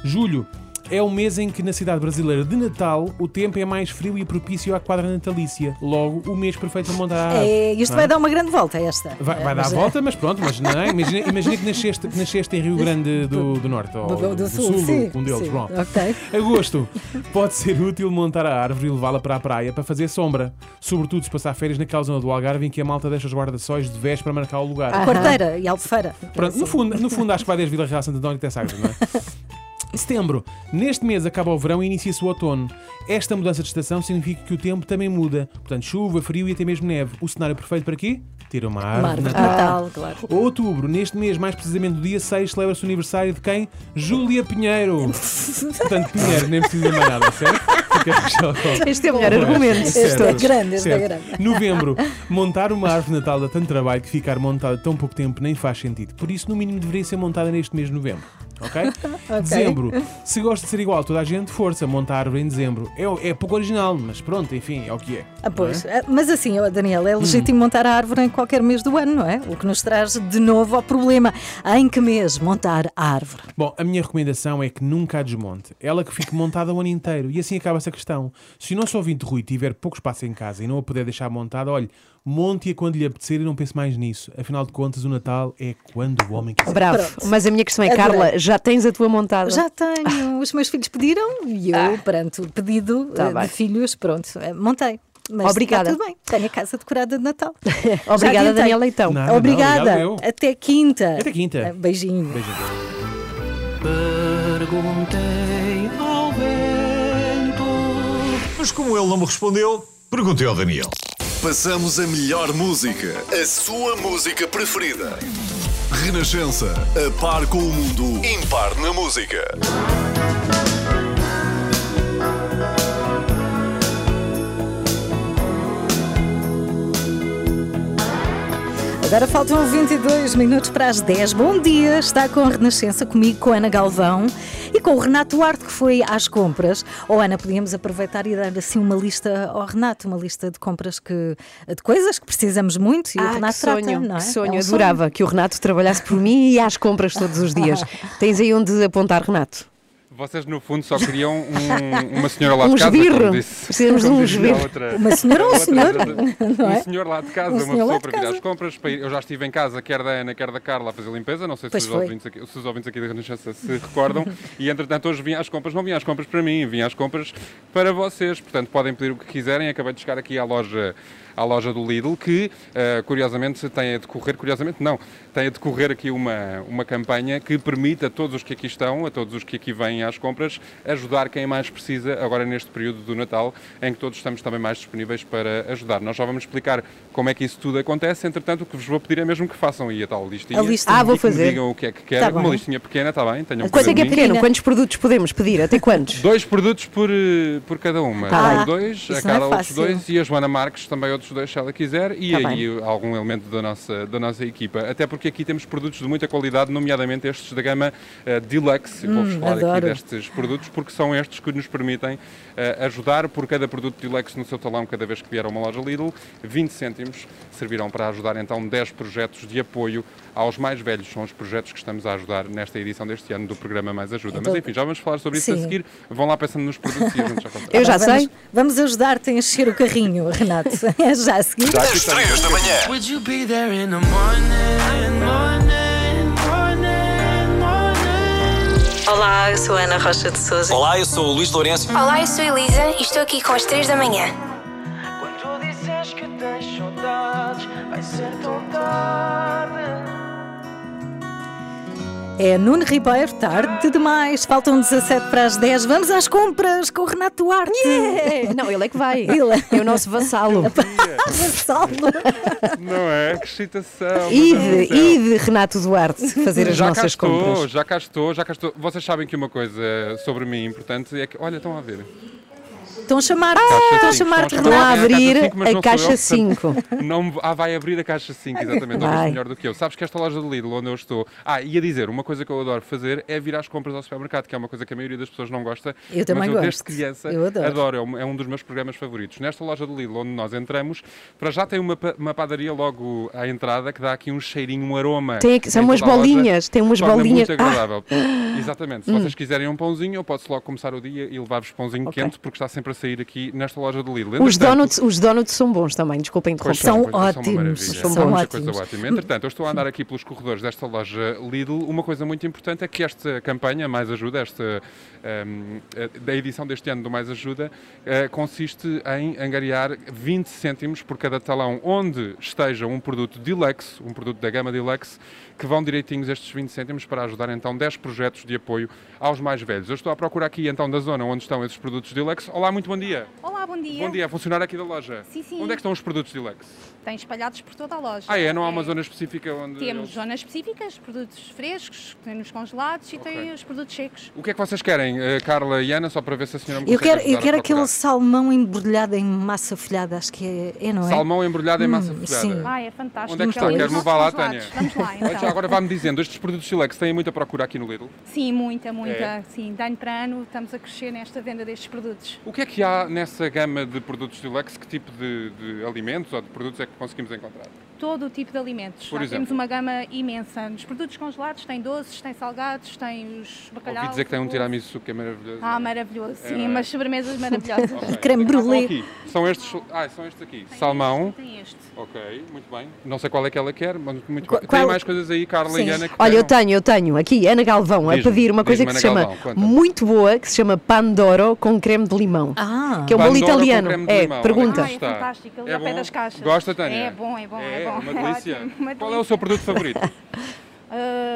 Julho. É o mês em que na cidade brasileira de Natal o tempo é mais frio e propício à quadra natalícia. Logo, o mês perfeito para montar a árvore. É, isto não vai é? dar uma grande volta, esta. Vai, vai dar a volta, mas pronto, mas não é? Imagina, [LAUGHS] imagina que, nasceste, que nasceste em Rio Grande do, do Norte, ou Do, do sul, sim. um deles, sim. pronto. Ok. Agosto. Pode ser útil montar a árvore e levá-la para a praia para fazer sombra. Sobretudo se passar férias naquela zona do Algarve em que a malta deixa os guarda-sóis de vés para marcar o lugar. Quarteira e Albufeira. Pronto, no fundo, no fundo acho que vai desde Vila Real, Santo António até Sagres, não é? [LAUGHS] Setembro. Neste mês acaba o verão e inicia-se o outono. Esta mudança de estação significa que o tempo também muda. Portanto, chuva, frio e até mesmo neve. O cenário perfeito para quê? Ter uma árvore, Uma árvore de Natal. Natal, claro. Outubro. Neste mês, mais precisamente no dia 6, celebra-se o aniversário de quem? Júlia Pinheiro. [LAUGHS] Portanto, Pinheiro, nem precisa mais nada, certo? Este é o melhor argumento Certo, todos. grande, este é grande. Novembro. Montar uma árvore de Natal dá tanto trabalho que ficar montada tão pouco tempo nem faz sentido. Por isso, no mínimo, deveria ser montada neste mês de novembro. [LAUGHS] Ok? Dezembro. Se gosta de ser igual a toda a gente, força, monta a árvore em dezembro. É, é pouco original, mas pronto, enfim, é o que é. Ah, pois. Ah, Mas assim, Daniel, é legítimo montar a árvore em qualquer mês do ano, não é? O que nos traz de novo ao problema. Em que mês montar a árvore? Bom, a minha recomendação é que nunca a desmonte. Ela que fique montada o ano inteiro. E assim acaba-se a questão. Se o nosso ouvinte Rui tiver pouco espaço em casa e não a puder deixar montada, olhe, monte-a quando lhe apetecer e não pense mais nisso. Afinal de contas, o Natal é quando o homem quiser. Bravo. Pronto. Mas a minha questão é, Adorei. Carla, já tens a tua montada? Já tenho. Os meus filhos pediram e eu, perante o pedido Tá eh, bem. de filhos, pronto, eh, montei. Mas Obrigada. Está tudo bem. Tenho a casa decorada de Natal. [LAUGHS] Obrigada, adiantei. Daniel Leitão. Nada, não, Obrigada. obrigado eu. Até quinta. Até quinta. Eh, Beijinho. Beijinho. Perguntei ao vento. Mas como ele não me respondeu, perguntei ao Daniel. Passamos a melhor música, a sua música preferida. Renascença, a par com o mundo, impar na música. Agora faltam 22 minutos para as 10. Bom dia, está com a Renascença comigo, com Ana Galvão com o Renato Duarte, que foi às compras. Ou Ana, podíamos aproveitar e dar assim uma lista ao Renato, uma lista de compras que, de coisas que precisamos muito e o Ah, Renato que sonho, trata, não é? que sonho. É um Adorava que o Renato trabalhasse por mim e às compras todos os dias. [LAUGHS] Tens aí onde apontar, Renato? Vocês, no fundo, só queriam um- uma senhora lá [LAUGHS] de Um casa. esbirro. como disse- Precisamos de um esbirro. outra- Uma senhora ou um outra- senhor? [LAUGHS] É? Um senhor lá de casa, Um uma pessoa de para vir às compras. para ir- Eu já estive em casa, quer da Ana, quer da Carla, a fazer limpeza. Não sei se os, ouvintes aqui, se os ouvintes aqui da Renascença se recordam. [LAUGHS] e, entretanto, hoje vim às compras. Não vim às compras para mim, vim às compras para vocês. Portanto, podem pedir o que quiserem. Acabei de chegar aqui à loja à loja do Lidl, que eh, curiosamente tem a decorrer, curiosamente não, tem a decorrer aqui uma, uma campanha que permite a todos os que aqui estão, a todos os que aqui vêm às compras, ajudar quem mais precisa agora neste período do Natal, em que todos estamos também mais disponíveis para ajudar. Nós já vamos explicar como é que isso tudo acontece, entretanto o que vos vou pedir é mesmo que façam aí a tal listinha. A listinha. Ah, vou e que me fazer. digam o que é que querem, Tá uma listinha pequena, está bem, tenham Quanto é que é pequeno? Quantos produtos podemos pedir? Até quantos? Dois produtos por, eh, por cada uma. Tá dois, a não é outros dois e a Joana Marques também outros dois, se ela quiser, e Tá aí algum elemento da nossa, da nossa equipa. Até porque aqui temos produtos de muita qualidade, nomeadamente estes da gama eh, Deluxe. Eu Vou-vos falar aqui adoro. destes produtos porque são estes que nos permitem eh, ajudar por cada produto Deluxe no seu talão cada vez que vier a uma loja Lidl. 20 cêntimos servirão para ajudar então 10 projetos de apoio aos mais velhos. São os projetos que estamos a ajudar nesta edição deste ano do programa Mais Ajuda. Então- Mas enfim, já vamos falar sobre isso a seguir. Vão lá pensando nos produtos e a gente já [LAUGHS] conta. Eu já vamos, sei. Vamos ajudar-te a encher o carrinho, Renato. [LAUGHS] Já a seguir. Às estamos. três da manhã. Would you be there in the morning, morning, morning, morning? Olá, eu sou a Ana Rocha de Souza. Olá, eu sou o Luís Lourenço. Olá, eu sou a Elisa e estou aqui com as 3 da manhã. Quando dizes que tens saudades, vai ser tão tarde. É Nuno Ribeiro, tarde demais. Faltam 17 para as 10. Vamos às compras com o Renato Duarte. É, Não, ele é que vai. Ele. É o nosso vassalo. [LAUGHS] Vassalo. Não é? Que excitação! Ide, ide, Renato Duarte, fazer as Já cá nossas estou, compras. já cá estou, já cá estou. Vocês sabem que uma coisa sobre mim importante é que, olha, estão a ver. Estão a chamar-te. Caixa Estão a chamar-te Estão a abrir a caixa eu, 5. portanto, [LAUGHS] Não ah, vai abrir a caixa 5, exatamente. Talvez melhor do que eu. Sabes que esta loja de Lidl, onde eu estou. Ah, ia dizer, uma coisa que eu adoro fazer é vir às compras ao supermercado, que é uma coisa que a maioria das pessoas não gosta. Eu também mas eu, gosto. desde criança, Eu adoro. É, um, é um dos meus programas favoritos. Nesta loja de Lidl, onde nós entramos, para já tem uma, uma padaria logo à entrada que dá aqui um cheirinho, um aroma. Tem aqui- são umas bolinhas, tem umas bolinhas. Muito Ah! agradável. Exatamente. Se vocês quiserem um pãozinho, eu posso logo começar o dia e levar-vos pãozinho Ok. quente, porque está sempre sempre a sair aqui nesta loja do Lidl. Os donuts, os donuts são bons também, desculpem interromper. pois uma maravilha. São Muita bons. coisa ótima. Entretanto, eu estou a andar aqui pelos corredores desta loja Lidl. Uma coisa muito importante é que esta campanha, Mais Ajuda, esta, ehm, eh, da edição deste ano do Mais Ajuda, eh, consiste em angariar 20 cêntimos por cada talão onde esteja um produto Deluxe, um produto da gama Deluxe, que vão direitinhos estes 20 cêntimos para ajudar então 10 projetos de apoio aos mais velhos. Eu estou à procura aqui então da zona onde estão esses produtos Deluxe. Olá, muito bom dia. Olá, bom dia. Bom dia, funcionário aqui da loja. Sim, sim. Onde é que estão os produtos Deluxe? Tem espalhados por toda a loja. Ah, é? Não há uma zona específica onde. Temos eles- zonas específicas, produtos frescos, tem nos congelados e tem os produtos secos. O que é que vocês querem, eh, Carla e Ana, só para ver se a senhora me Eu quero, eu quero aquele salmão embrulhado em massa folhada, acho que é, é não é? Salmão embrulhado em massa Hum, folhada. Sim. Ah, é fantástico. Onde é que está? Quero me vá lá. Tânia. Vamos lá, então. Já agora vá-me dizendo, estes produtos Silex têm muita procura aqui no Lidl? Sim, muita, muita. É? Sim, de ano para ano estamos a crescer nesta venda destes produtos. O que é que há nessa gama de produtos Silex? Que tipo de, de alimentos ou de produtos é que conseguimos encontrar? Todo o tipo de alimentos. Por exemplo? temos uma gama imensa. Nos produtos congelados tem doces, tem salgados, tem os bacalhau. Ouvi dizer que tem um tiramisu que é maravilhoso. Ah, maravilhoso. É, Sim, não é? umas sobremesas maravilhosas. [LAUGHS] Ok. Creme O que é que brulee. São estes, ah, são estes aqui. Salmão. Tem este. Ok, muito bem. Não sei qual é que ela quer, mas muito Qual- bem. Tem qual- mais coisas aí, Carla Sim. e Ana, que Olha, eu tenho, eu tenho aqui Ana Galvão a pedir uma coisa que se chama muito boa, que se chama Pandoro com creme de limão. Ah, que é um bolo italiano. creme de É, limão. pergunta. É Ah, é fantástico, ali É ao pé das caixas. Gosta, Tânia? É bom, é bom, é, bom. Uma delícia. Ótimo, uma Qual é o seu produto favorito? [LAUGHS]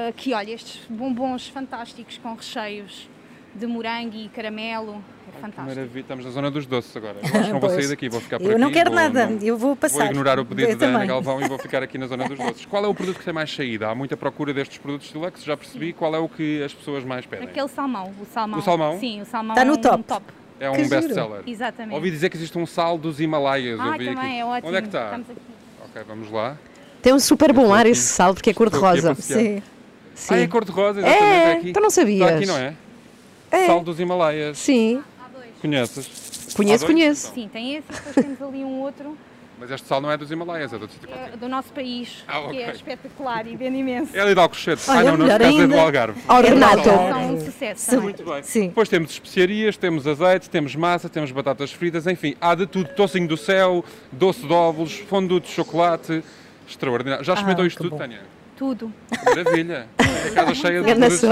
Aqui, olha, estes bombons fantásticos com recheios de morango e caramelo. É fantástico. Maravilha, estamos na zona dos doces agora. Eu [LAUGHS] acho que não vou sair daqui, vou ficar por Eu aqui. não quero vou- nada, não- eu vou passar. Vou ignorar o pedido Eu da Ana também. Galvão e vou ficar aqui na zona dos doces. Qual é o produto que tem mais saída? Há muita procura destes produtos Deluxe, já percebi. Qual é o que as pessoas mais pedem? Aquele salmão, o salmão. O salmão? Sim, o salmão Tá no é um top. É Que um best-seller. Exatamente. Ouvi dizer que existe um sal dos Himalaias. Ah, ouvi também aqui. é ótimo. Onde é que está? Estamos aqui. Ok, vamos lá. Tem um super bom ar esse sal, porque é cor-de-rosa. Sim. Sim. Ah, é cor-de-rosa, exatamente. É, aqui. então não sabias. Está aqui, não é? É. Sal dos Himalaias. Sim, Conheces? conheço, conheço. Sim, tem esse e depois temos ali um outro Mas este sal não é dos Himalaias, é do sítio qualquer. é do nosso país, Ah, ok. que é espetacular e vende imenso. É ali de Alcochete. Ah, não, não, é do. Algarve. Ó, Renato. São um sucesso Sim. também. Muito bem. Sim. Depois temos especiarias, temos azeite, temos massa, temos batatas fritas, enfim, há de tudo. Tocinho do céu, doce de ovos, fondue de chocolate. Extraordinário. Já experimentou Ah, isto tudo, bom. Tânia? Tudo. Maravilha. A casa cheia de produtos. Sim.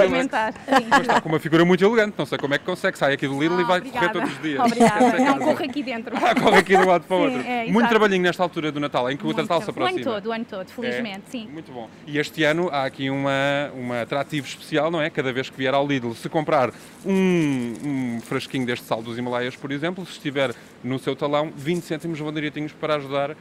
Mas está com uma figura muito elegante, não sei como é que consegue. Sai aqui do Lidl e Ah, vai correr obrigada. todos os dias. Obrigada. É Não casa. corro aqui dentro. Ah, corre aqui de um lado para o Sim, outro. é, muito exato. trabalhinho nesta altura do Natal, em que o Muito. Natal se O ano aproxima. todo, o ano todo, felizmente, É? sim. Muito bom. E este ano há aqui uma, uma atrativo especial, não é? Cada vez que vier ao Lidl, se comprar um, um frasquinho deste sal dos Himalaias, por exemplo, se estiver no seu talão, 20 cêntimos vão direitinhos para ajudar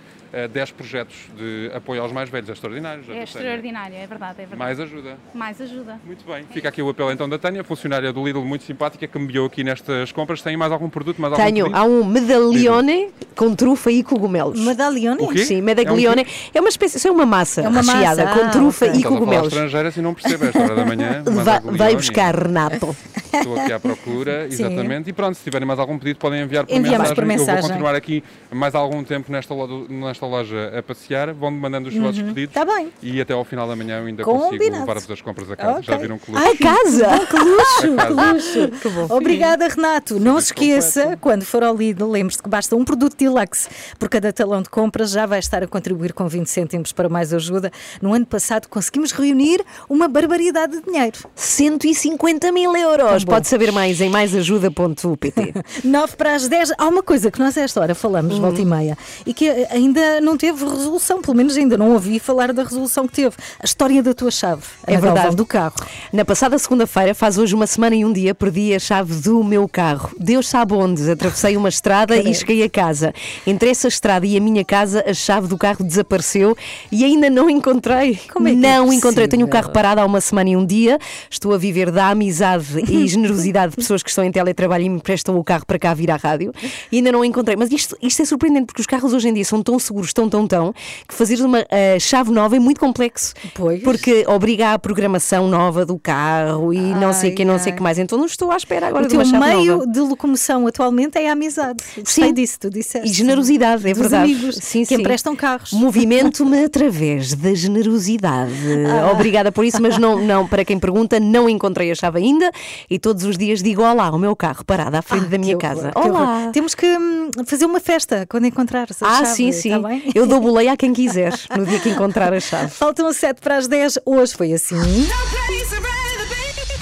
10 projetos de apoio aos mais velhos. É extraordinário. já É extraordinário, é verdade, é verdade. Mais ajuda. Mais ajuda. Muito bem. Fica aqui o apelo então da Tânia, funcionária do Lidl muito simpática, que me guiou aqui nestas compras. Tem mais algum produto? Mais algum Tenho, pedido? há um medalhone com trufa e cogumelos. Medalhone? O quê? Sim, medaglione. É uma espécie, isso é uma massa É uma recheada massa, com ah, trufa e Estás cogumelos. estrangeira assim não percebe esta hora da manhã. [LAUGHS] Vai, buscar, Renato. Estou aqui à procura, [LAUGHS] Sim. exatamente. E pronto, se tiverem mais algum pedido, podem enviar por Enviamos mensagem. por Eu mensagem. vou continuar aqui mais algum tempo nesta, lo- nesta loja a passear. Vão-me mandando os vossos pedidos. Tá bem. E até ao final da manhã eu ainda consigo Combinado. levar-vos as compras a casa. Ok. Já viram que luxo? Ai, casa! [LAUGHS] Que luxo, [LAUGHS] A que casa. luxo. Obrigada, Renato. Não se esqueça, quando for ao Lidl, lembre-se que basta um produto deluxe por cada talão de compras, já vai estar a contribuir com 20 cêntimos para mais ajuda. No ano passado conseguimos reunir uma barbaridade de dinheiro. 150 mil euros. bom. Pode saber mais em maisajuda.pt. 9 [LAUGHS] para as 10. Há uma coisa que nós a esta hora falamos, volta e meia, e que ainda não teve resolução, pelo menos ainda não ouvi falar da resolução que teve. A história da tua chave. É Galvão, verdade. do carro. Na passada segunda-feira, faz hoje uma semana e um dia, perdi a chave do meu carro. Deus sabe onde. Atravessei uma estrada e cheguei a casa. Entre essa estrada e a minha casa, a chave do carro desapareceu e ainda não encontrei. Como é que é não encontrei. Tenho o carro parado há uma semana e um dia. Estou a viver da amizade e [LAUGHS] generosidade de pessoas que estão em teletrabalho e me prestam o carro para cá vir à rádio. E ainda não encontrei. Mas isto, isto é surpreendente porque os carros hoje em dia são tão seguros, tão, tão, tão, que fazer uma eh, chave nova é muito complexo. Pois. Porque obriga a programação nova do carro e não sei o que, não sei o que mais. Então não estou à espera agora o de uma teu chave meio nova. de locomoção atualmente é a amizade. Gostei Sim. disso, tu disseste. E generosidade, é Dos verdade. amigos sim, que sim. emprestam carros. Movimento-me [LAUGHS] através da generosidade. Ah. Obrigada por isso, mas não, não, para quem pergunta, não encontrei a chave ainda e todos os dias digo olá ao meu carro parado à frente da minha Ah, Que casa. horror, horror. Olá! Temos que hum, fazer uma festa quando encontrares a Ah, chave, sim, sim. tá bem? [LAUGHS] Eu dou boleia a quem quiser no dia que encontrar a chave. Faltam 7 para as 10. Hoje foi assim.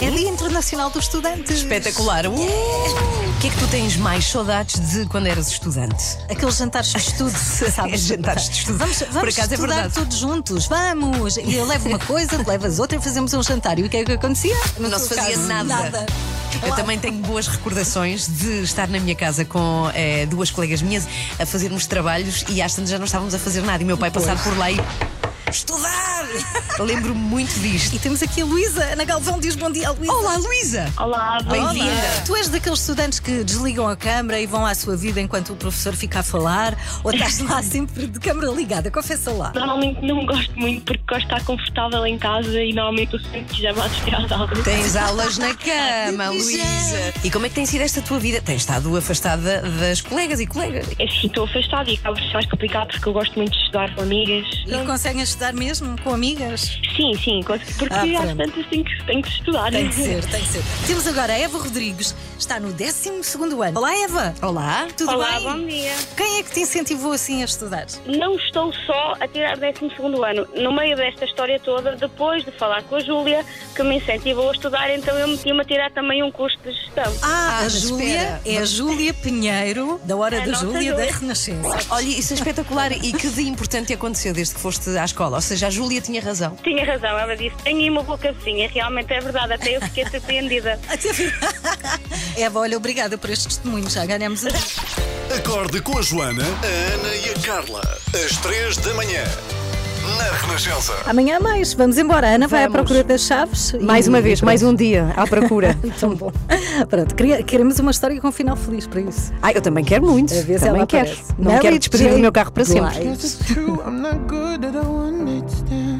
É Dia Internacional dos Estudantes. Espetacular. Uh! O que é que tu tens mais saudades de quando eras estudante? Aqueles jantares de estudo, [LAUGHS] sabes? jantares de estudo. Vamos, Por vamos acaso é estudar verdade. todos juntos, vamos! E eu levo uma coisa, tu levas outra e fazemos um jantar. E o que é que acontecia? No Não se fazia caso, nada. Eu também tenho boas recordações de estar na minha casa com eh, duas colegas minhas a fazermos trabalhos e às tantas já não estávamos a fazer nada. E meu pai passar por lá e. Estudar! [LAUGHS] Lembro-me muito disto. E temos aqui a Luísa. Ana Galvão diz bom dia, Luísa. Olá, Luísa! Olá, Bem-vinda! Tu és daqueles estudantes que desligam a câmara e vão à sua vida enquanto o professor fica a falar? Ou estás lá [LAUGHS] sempre de câmara ligada? Confessa lá. Normalmente não gosto muito porque gosto de estar confortável em casa e normalmente eu sempre pijama assistir às aulas. Tens aulas na [LAUGHS] cama, Luísa! E como é que tem sido esta tua vida? Tens estado afastada das colegas e colegas? É sim, estou afastada e acaba por ser mais complicado porque eu gosto muito de estudar com amigas. E conseguem estudar mesmo com amigas? Sim, sim, porque Ah, às tantas tenho que, tenho que estudar. Tem que ser, tem que ser. Temos agora a Eva Rodrigues, está no 12 ano. Olá, Eva. Olá. Tudo Olá, bem? bom dia. Quem é que te incentivou assim a estudar? Não estou só a tirar 12 ano. No meio desta história toda, depois de falar com a Júlia, que me incentivou a estudar, então eu meti-me a tirar também um curso de gestão. Ah, a mas Júlia é a Júlia Pinheiro, da Hora A da Júlia da. Renascença. Olha, isso é espetacular. E que dia importante aconteceu desde que foste à escola? Ou seja, a Júlia tinha razão. Tinha razão, ela disse: tenho aí uma boa cabecinha. Realmente é verdade, até eu fiquei surpreendida. [LAUGHS] [LAUGHS] Eva, olha, obrigada por este testemunho, já ganhamos dia. Acorde com a Joana, a Ana e a Carla. Às três da manhã. Na Renascença. Amanhã mais, vamos embora. A Ana vai à procura das chaves. Mais e- uma vez, mais um dia à procura. [LAUGHS] Tão bom. Pronto, queria- queremos uma história com um final feliz para isso. Ah, eu também quero muito. A ver se Também ela quero. aparece. Não Mary quero despedir J. do meu carro para sempre. Blige. Guess it's true, I'm not good, I don't understand.